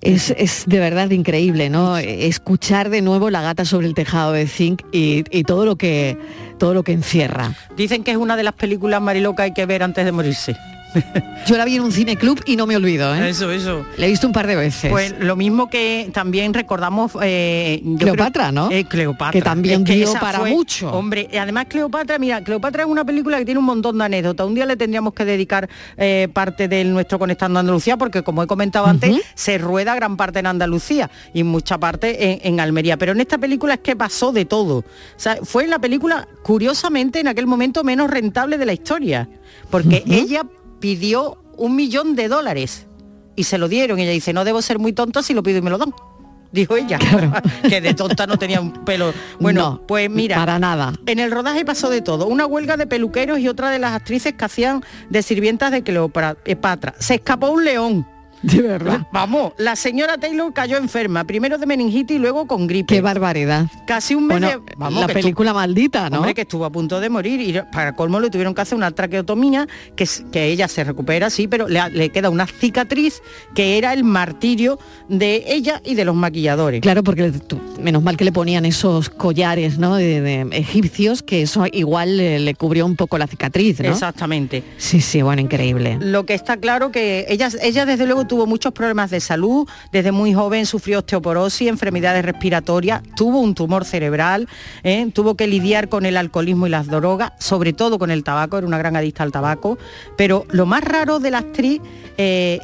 Es, es de verdad increíble, ¿no? Escuchar de nuevo la gata sobre el tejado de zinc y, y todo lo que todo lo que encierra. Dicen que es una de las películas Mariló que hay que ver antes de morirse. Yo la vi en un cineclub y no me olvido, ¿eh? Eso, eso. La he visto un par de veces. Pues lo mismo que también recordamos eh, Cleopatra, ¿no? Eh, Cleopatra. Que también Es dio para fue- mucho. Hombre, y además Cleopatra, mira, Cleopatra es una película que tiene un montón de anécdotas. Un día le tendríamos que dedicar eh, parte de nuestro Conectando Andalucía, porque como he comentado antes, se rueda gran parte en Andalucía y mucha parte en, en Almería. Pero en esta película es que pasó de todo. O sea, fue la película, curiosamente, en aquel momento menos rentable de la historia. Porque ella pidió un millón de dólares y se lo dieron. Y ella dice, no debo ser muy tonta si lo pido y me lo dan. Dijo ella, que de tonta no tenía un pelo. Bueno, No, pues mira. para nada. En el rodaje pasó de todo. Una huelga de peluqueros y otra de las actrices que hacían de sirvientas de Cleopatra. Se escapó un león. De verdad. Vamos, la señora Taylor cayó enferma, primero de meningitis y luego con gripe. Qué barbaridad. Casi un mes Bueno, de- vamos, la película maldita, ¿no? Hombre, que estuvo a punto de morir y para colmo le tuvieron que hacer una traqueotomía, que, que ella se recupera, sí, pero le, le queda una cicatriz que era el martirio de ella y de los maquilladores. Claro, porque tú- menos mal que le ponían esos collares ¿no? de, de egipcios, que eso igual le, le cubrió un poco la cicatriz, ¿no? Exactamente. Sí, sí, bueno, increíble. Lo que está claro que ella, ella desde luego tuvo muchos problemas de salud, desde muy joven sufrió osteoporosis, enfermedades respiratorias, tuvo un tumor cerebral, ¿eh? tuvo que lidiar con el alcoholismo y las drogas, sobre todo con el tabaco, era una gran adicta al tabaco, pero lo más raro de la actriz eh,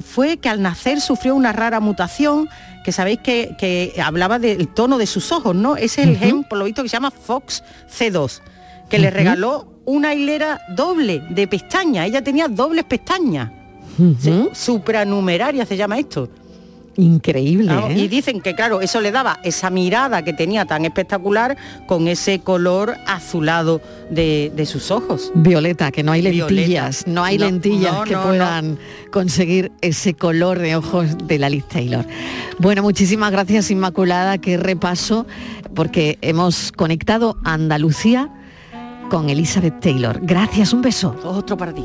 fue que al nacer sufrió una rara mutación que sabéis que, que hablaba del tono de sus ojos, ¿no? Ese es el gen, por lo visto, que se llama Fox C2, que le regaló una hilera doble de pestañas. Ella tenía dobles pestañas. Sí, supranumeraria se llama esto. Increíble. ¿eh? Y dicen que, claro, eso le daba esa mirada que tenía tan espectacular con ese color azulado de, de sus ojos. Violeta, que no hay Violeta. lentillas, no hay No, lentillas no, que puedan conseguir ese color de ojos de la Liz Taylor. Bueno, muchísimas gracias Inmaculada, qué repaso, porque hemos conectado a Andalucía con Elizabeth Taylor. Gracias, un beso. Otro para ti.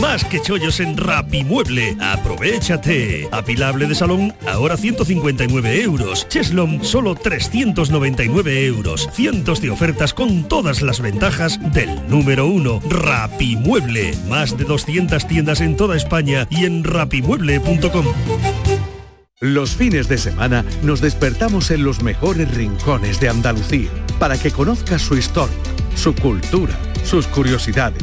Más que chollos en Rapimueble. Aprovechate. Apilable de salón, ahora 159 euros. Cheslom, solo 399 euros. Cientos de ofertas con todas las ventajas del número uno. Rapimueble. Más de 200 tiendas en toda España y en rapimueble.com. Los fines de semana nos despertamos en los mejores rincones de Andalucía para que conozcas su historia, su cultura, sus curiosidades,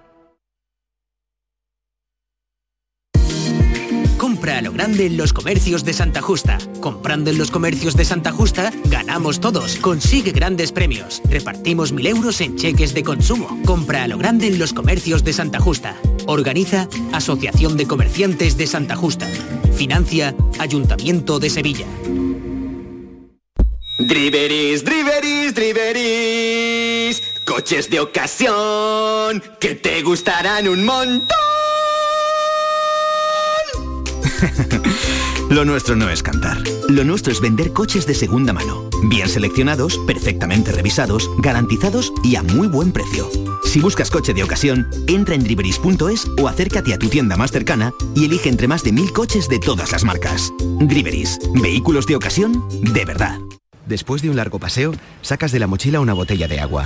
Compra a lo grande en los comercios de Santa Justa. Comprando en los comercios de Santa Justa, ganamos todos. Consigue grandes premios. Repartimos mil euros en cheques de consumo. Compra a lo grande en los comercios de Santa Justa. Organiza Asociación de Comerciantes de Santa Justa. Financia Ayuntamiento de Sevilla. Driveris, driveris, driveris. Coches de ocasión que te gustarán un montón. Lo nuestro no es cantar. Lo nuestro es vender coches de segunda mano. Bien seleccionados, perfectamente revisados, garantizados y a muy buen precio. Si buscas coche de ocasión, entra en driveris.es o acércate a tu tienda más cercana y elige entre más de mil coches de todas las marcas. Driveris, vehículos de ocasión de verdad. Después de un largo paseo, sacas de la mochila una botella de agua.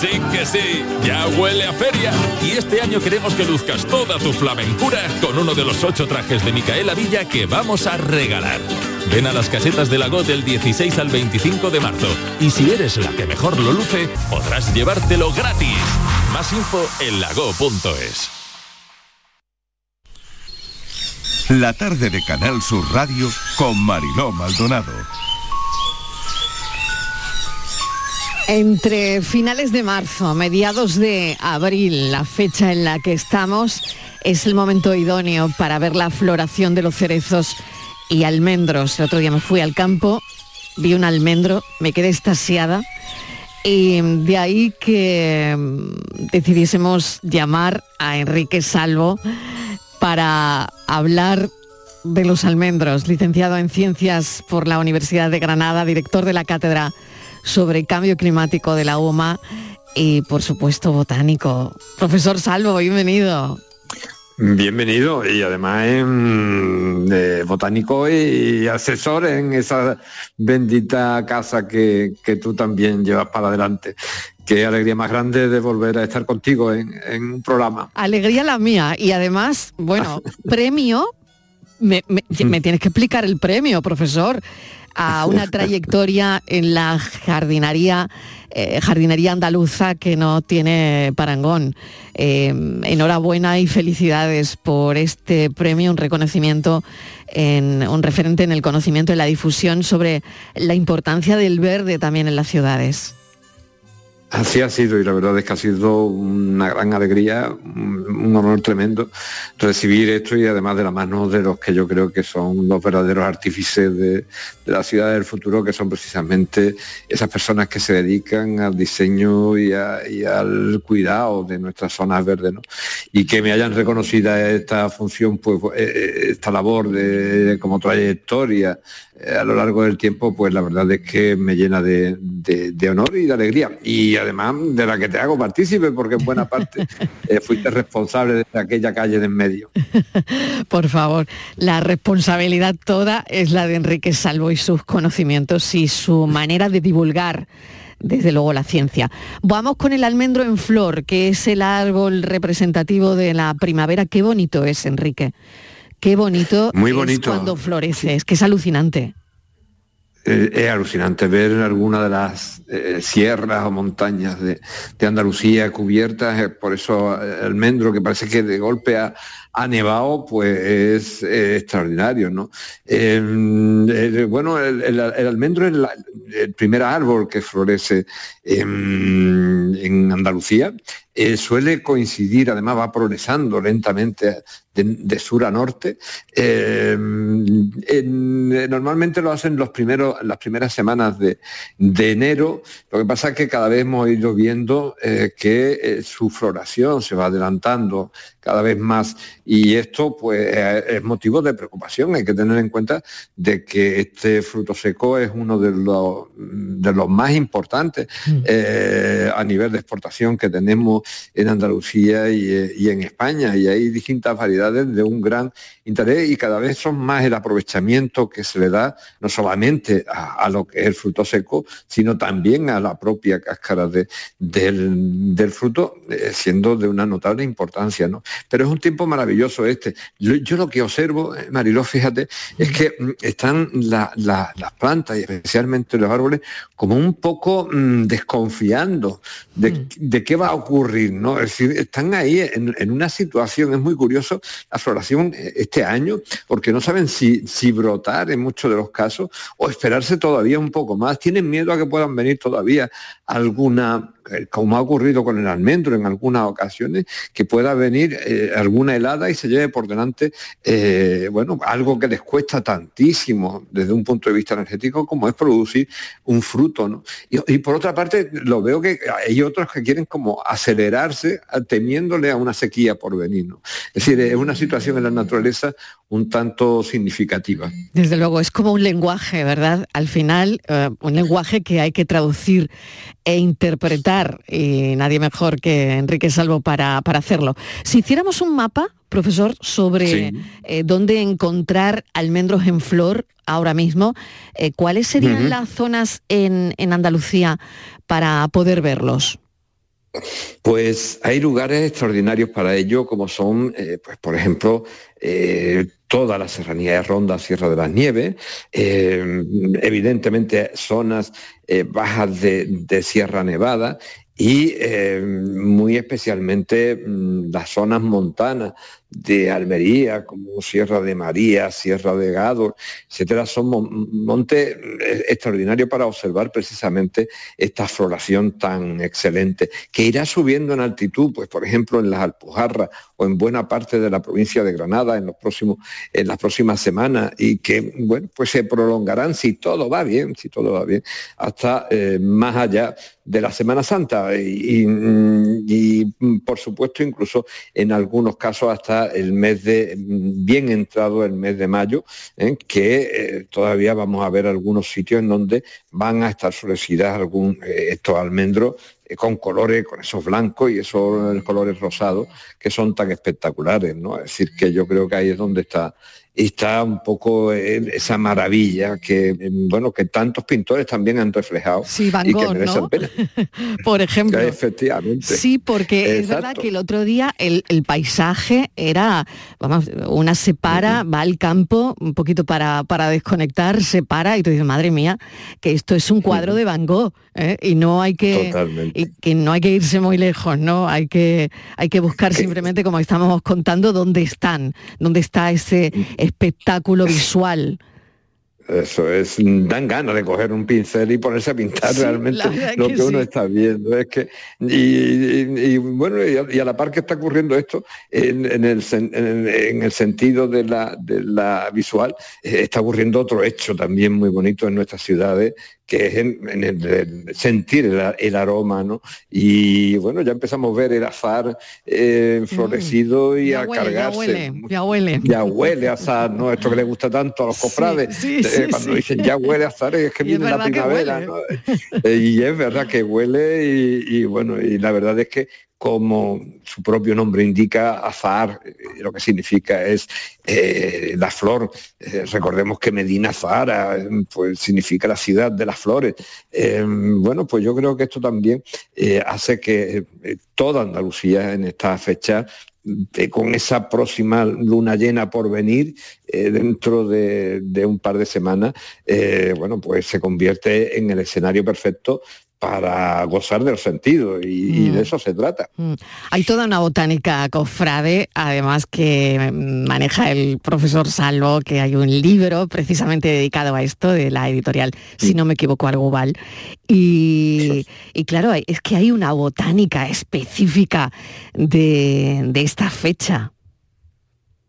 Sí que sí, ya huele a feria. Y este año queremos que luzcas toda tu flamencura con uno de los ocho trajes de Micaela Villa que vamos a regalar. Ven a las casetas de Lago del 16 al 25 de marzo. Y si eres la que mejor lo luce, podrás llevártelo gratis. Más info en lago.es. La tarde de Canal Sur Radio con Mariló Maldonado. Entre finales de marzo, mediados de abril, la fecha en la que estamos, es el momento idóneo para ver la floración de los cerezos y almendros. El otro día me fui al campo, vi un almendro, me quedé estasiada y de ahí que mm, decidiésemos llamar a Enrique Salvo para hablar de los almendros, licenciado en Ciencias por la Universidad de Granada, director de la Cátedra sobre Cambio Climático de la UMA y, por supuesto, botánico. Profesor Salvo, bienvenido. Bienvenido y además en, eh, botánico y asesor en esa bendita casa que, que, tú también llevas para adelante. Qué alegría más grande de volver a estar contigo en, en un programa. Alegría la mía y además, bueno, premio, me, me, me tienes que explicar el premio, profesor a una trayectoria en la jardinería, eh, jardinería andaluza que no tiene parangón. Eh, enhorabuena y felicidades por este premio, un reconocimiento, en, un referente en el conocimiento y la difusión sobre la importancia del verde también en las ciudades. Así ha sido y la verdad es que ha sido una gran alegría, un honor tremendo recibir esto y además de la mano de los que yo creo que son los verdaderos artífices de, la ciudad del futuro, que son precisamente esas personas que se dedican al diseño y, y al cuidado de nuestras zonas verdes. ¿no? Y que me hayan reconocido esta función, pues eh, esta labor de, como trayectoria a lo largo del tiempo, pues la verdad es que me llena de, de, de, honor y de alegría. Y además de la que te hago partícipe, porque en buena parte eh, fuiste responsable de aquella calle de en medio. Por favor, la responsabilidad toda es la de Enrique Salvo y sus conocimientos y su manera de divulgar desde luego la ciencia. Vamos con el almendro en flor, que es el árbol representativo de la primavera. Qué bonito es, Enrique. Qué bonito, Muy bonito. es cuando florece, es que es alucinante. Eh, es alucinante ver alguna de las eh, sierras o montañas de, de Andalucía cubiertas eh, por eso el almendro que parece que de golpe ha, ha nevado, pues es eh, extraordinario, ¿no? Eh, bueno, el, almendro es el primer árbol que florece en, Andalucía. Eh, suele coincidir, además va progresando lentamente de, sur a norte. En, normalmente lo hacen los primeros, las primeras semanas de, de, enero. Lo que pasa es que cada vez hemos ido viendo eh, que su floración se va adelantando cada vez más y esto pues es motivo de preocupación. Hay que tener en cuenta de que este fruto seco es uno de los, de los más importantes mm. eh, a nivel de exportación que tenemos en Andalucía y, y, en España y hay distintas variedades de un gran interés y cada vez son más el aprovechamiento que se le da no solamente a, a lo que es el fruto seco, sino también a la propia cáscara de, del, del, fruto, eh, siendo de una notable importancia. ¿no? Pero es un tiempo maravilloso este. Yo, yo lo que observo, eh, Mariló, fíjate, es que mm, están la, la, las plantas y especialmente los árboles como un poco mmm, desconfiando de, mm. de, qué va a ocurrir, ¿no? Es decir, están ahí en, en, una situación, es muy curioso la floración este año, porque no saben si, si brotar en muchos de los casos o esperarse todavía un poco más. Tienen miedo a que puedan venir todavía alguna eh, como ha ocurrido con el almendro en algunas ocasiones, que pueda venir eh, alguna helada y se lleve por delante, eh, bueno, algo que les cuesta tantísimo desde un punto de vista energético como es producir un fruto. Y, por otra parte, lo veo que hay otros que quieren como acelerarse temiéndole a una sequía por venir. Es decir, es una situación en la naturaleza un tanto significativa. Desde luego, es como un lenguaje, ¿verdad? Al final, un lenguaje que hay que traducir e interpretar, y nadie mejor que Enrique Salvo para, para hacerlo. Si hiciéramos un mapa, profesor, sobre sí. eh, dónde encontrar almendros en flor ahora mismo, eh, ¿cuáles serían uh -huh. las zonas en, en Andalucía para poder verlos? Pues hay lugares extraordinarios para ello, como son, eh, pues por ejemplo, eh, toda la serranía de Ronda, Sierra de las Nieves, eh, evidentemente zonas bajas de, Sierra Nevada y muy especialmente mmm, las zonas montanas de Almería, como Sierra de María, Sierra de Gádor, etcétera, son montes extraordinarios para observar precisamente esta floración tan excelente, que irá subiendo en altitud, pues por ejemplo en las Alpujarras o en buena parte de la provincia de Granada en los próximos, en las próximas semanas, y que bueno, pues se prolongarán si todo va bien, si todo va bien, hasta eh, más allá de la Semana Santa. Y, por supuesto incluso en algunos casos hasta ya el mes de, bien entrado el mes de mayo, ¿eh? que eh, todavía vamos a ver algunos sitios en donde van a estar florecidas algún, eh, estos almendros con colores, con esos blancos y esos colores rosados que son tan espectaculares, ¿no? Es decir, que yo creo que ahí es donde está está un poco esa maravilla que bueno que tantos pintores también han reflejado sí, Van y Gogh, que merece ¿no? pena. Por ejemplo. efectivamente. Sí, porque es verdad que el otro día el, el paisaje era, vamos, una se para, va al campo un poquito para, para desconectar, se para y tú dices, madre mía, que esto es un cuadro de Van Gogh ¿eh? y no hay que y que no hay que irse muy lejos, ¿no? Hay que hay que buscar simplemente, como estamos contando, dónde están, dónde está ese espectáculo visual. Eso es, dan ganas de coger un pincel y ponerse a pintar Sí, realmente lo que que, uno sí. está viendo. Es que, y, y- y bueno, y a, y a la par que está ocurriendo esto, en, en el, en el sentido de la, de la visual, eh, está ocurriendo otro hecho también muy bonito en nuestras ciudades, que es en, en el, sentir el, aroma, ¿no? Y bueno, ya empezamos a ver el azar eh, florecido y Mm. A huele, ya cargarse. huele, ya huele. Ya huele azar, ¿no? Esto que le gusta tanto a los cofrades. sí, eh, sí, cuando dicen ya huele a azar, es que Y viene la primavera. ¿no? Eh, y es verdad que huele y, y bueno, y la verdad es que como su propio nombre indica, azar, eh, lo que significa es eh, la flor. Eh, recordemos que Medina Zahara pues, significa la ciudad de las flores. Eh, bueno, pues yo creo que esto también hace que toda Andalucía en esta fecha con esa próxima luna llena por venir dentro de, un par de semanas, bueno, pues se convierte en el escenario perfecto para gozar de los sentidos y, y de eso se trata. Mm. Hay toda una botánica cofrade, además que mm, maneja el profesor Salvo, que hay un libro precisamente dedicado a esto de la editorial, si no me equivoco, Argubal. Y, y claro, es que hay una botánica específica de, de esta fecha.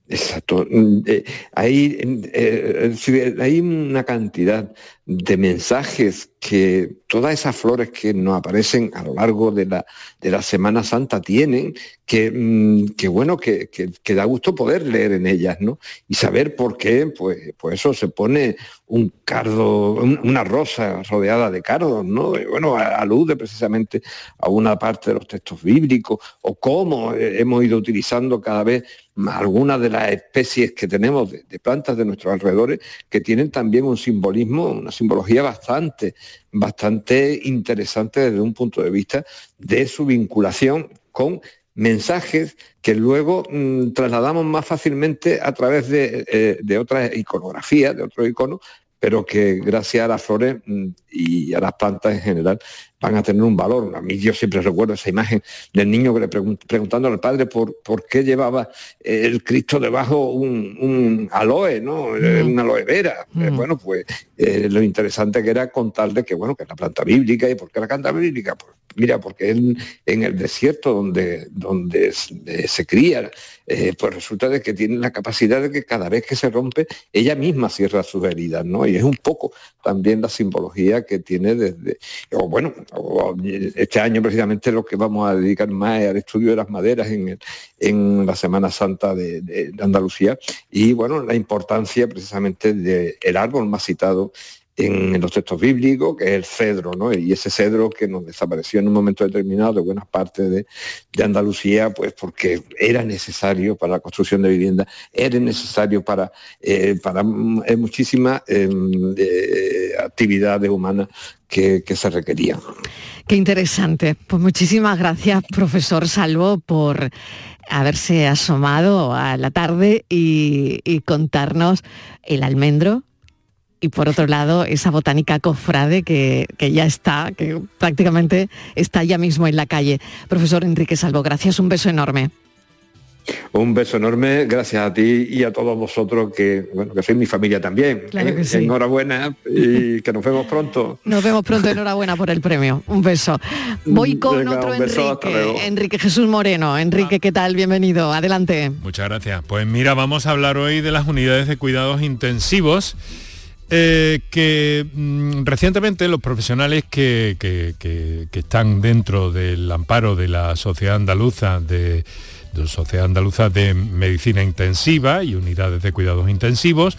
Exacto. Mm, eh, hay, eh, sí, hay una cantidad de mensajes que todas esas flores que nos aparecen a lo largo de la, de la Semana Santa tienen, que, mm, que bueno, que, que- da gusto poder leer en ellas, ¿no? Y saber por qué, pues, pues eso se pone un cardo, un- una rosa rodeada de cardos, ¿no? Bueno, alude precisamente a una parte de los textos bíblicos, o cómo hemos ido utilizando cada vez algunas de las especies que tenemos de plantas de nuestros alrededores, que tienen también un simbolismo, una simbología bastante, bastante interesante desde un punto de vista de su vinculación con mensajes que luego mm, trasladamos más fácilmente a través de, eh, de otras iconografías, de otros iconos, pero que gracias a las flores mm, y a las plantas en general van a tener un valor. A mí yo siempre recuerdo esa imagen del niño que le pregun- preguntando al padre por, por qué llevaba el Cristo debajo un, un aloe, ¿no? Eh, Una aloe vera. Eh, bueno, pues eh, lo interesante que era contarle que bueno, que es la planta bíblica y por qué la planta bíblica. Pues mira, porque en, en el desierto donde, donde eh, se cría, eh, pues resulta de que tiene la capacidad de que cada vez que se rompe, ella misma cierra sus heridas, ¿no? Y es un poco también la simbología que tiene desde, o bueno, este año precisamente lo que vamos a dedicar más es al estudio de las maderas en, en la Semana Santa de Andalucía. Y bueno, la importancia precisamente del árbol más citado en los textos bíblicos, que es el cedro, ¿no? Y ese cedro que nos desapareció en un momento determinado de buenas partes de, de Andalucía, pues porque era necesario para la construcción de viviendas, era necesario para, eh, para mm, eh, muchísimas eh, actividades humanas que, que se requerían. Qué interesante. Pues muchísimas gracias, profesor Salvo, por haberse asomado a la tarde y contarnos el almendro y por otro lado esa botánica cofrade que, que ya está, que prácticamente está ya mismo en la calle. Profesor Enrique Salvo, gracias, un beso enorme. Un beso enorme, gracias a ti y a todos vosotros que, bueno, que sois mi familia también. Claro que sí. Enhorabuena y que nos vemos pronto. Nos vemos pronto, enhorabuena por el premio. Un beso. Voy con Venga, otro beso. Enrique, Enrique Jesús Moreno. Enrique, ¿qué tal? Bienvenido. Adelante. Muchas gracias. Pues mira, vamos a hablar hoy de las unidades de cuidados intensivos. Eh, que mm, recientemente los profesionales que, que- que- están dentro del amparo de la Sociedad Andaluza de Sociedad Andaluza de Medicina Intensiva y Unidades de Cuidados Intensivos,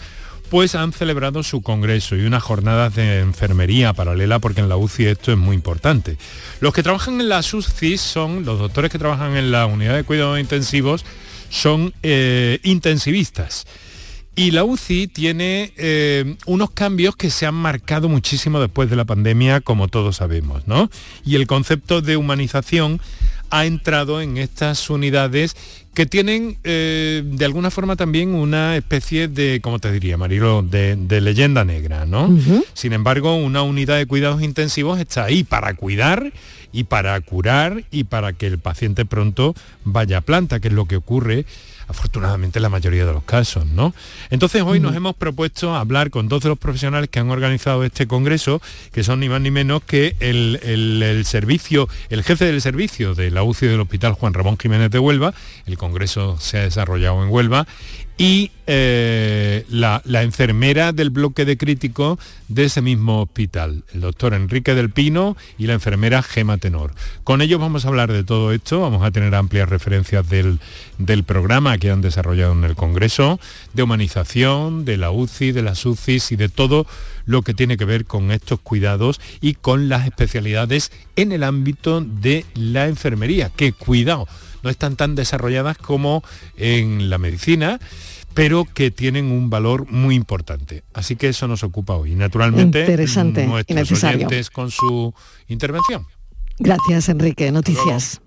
pues han celebrado su congreso y unas jornadas de enfermería paralela porque en la UCI esto es muy importante. Los que trabajan en la UCI son, los doctores que trabajan en la unidad de cuidados intensivos, son eh, intensivistas. Y la UCI tiene eh, unos cambios que se han marcado muchísimo después de la pandemia, como todos sabemos, ¿no? Y el concepto de humanización ha entrado en estas unidades que tienen eh, de alguna forma también una especie de, ¿cómo te diría, Marilo?, de, leyenda negra, ¿no? Sin embargo, una unidad de cuidados intensivos está ahí para cuidar y para curar y para que el paciente pronto vaya a planta, que es lo que ocurre afortunadamente en la mayoría de los casos, ¿no? Entonces hoy nos hemos propuesto hablar con dos de los profesionales que han organizado este congreso, que son ni más ni menos que el, el servicio, el jefe del servicio de la UCI del Hospital Juan Ramón Jiménez de Huelva, el congreso se ha desarrollado en Huelva, y eh, la, enfermera del bloque de críticos de ese mismo hospital, el doctor Enrique del Pino y la enfermera Gema Tenor. Con ellos vamos a hablar de todo esto, vamos a tener amplias referencias del, del programa que han desarrollado en el Congreso, de humanización, de la UCI, de las UCIs y de todo lo que tiene que ver con estos cuidados y con las especialidades en el ámbito de la enfermería, que cuidado, no están tan desarrolladas como en la medicina pero que tienen un valor muy importante. Así que eso nos ocupa hoy. Naturalmente, Interesante nuestros oyentes con su intervención. Gracias, Enrique. Noticias.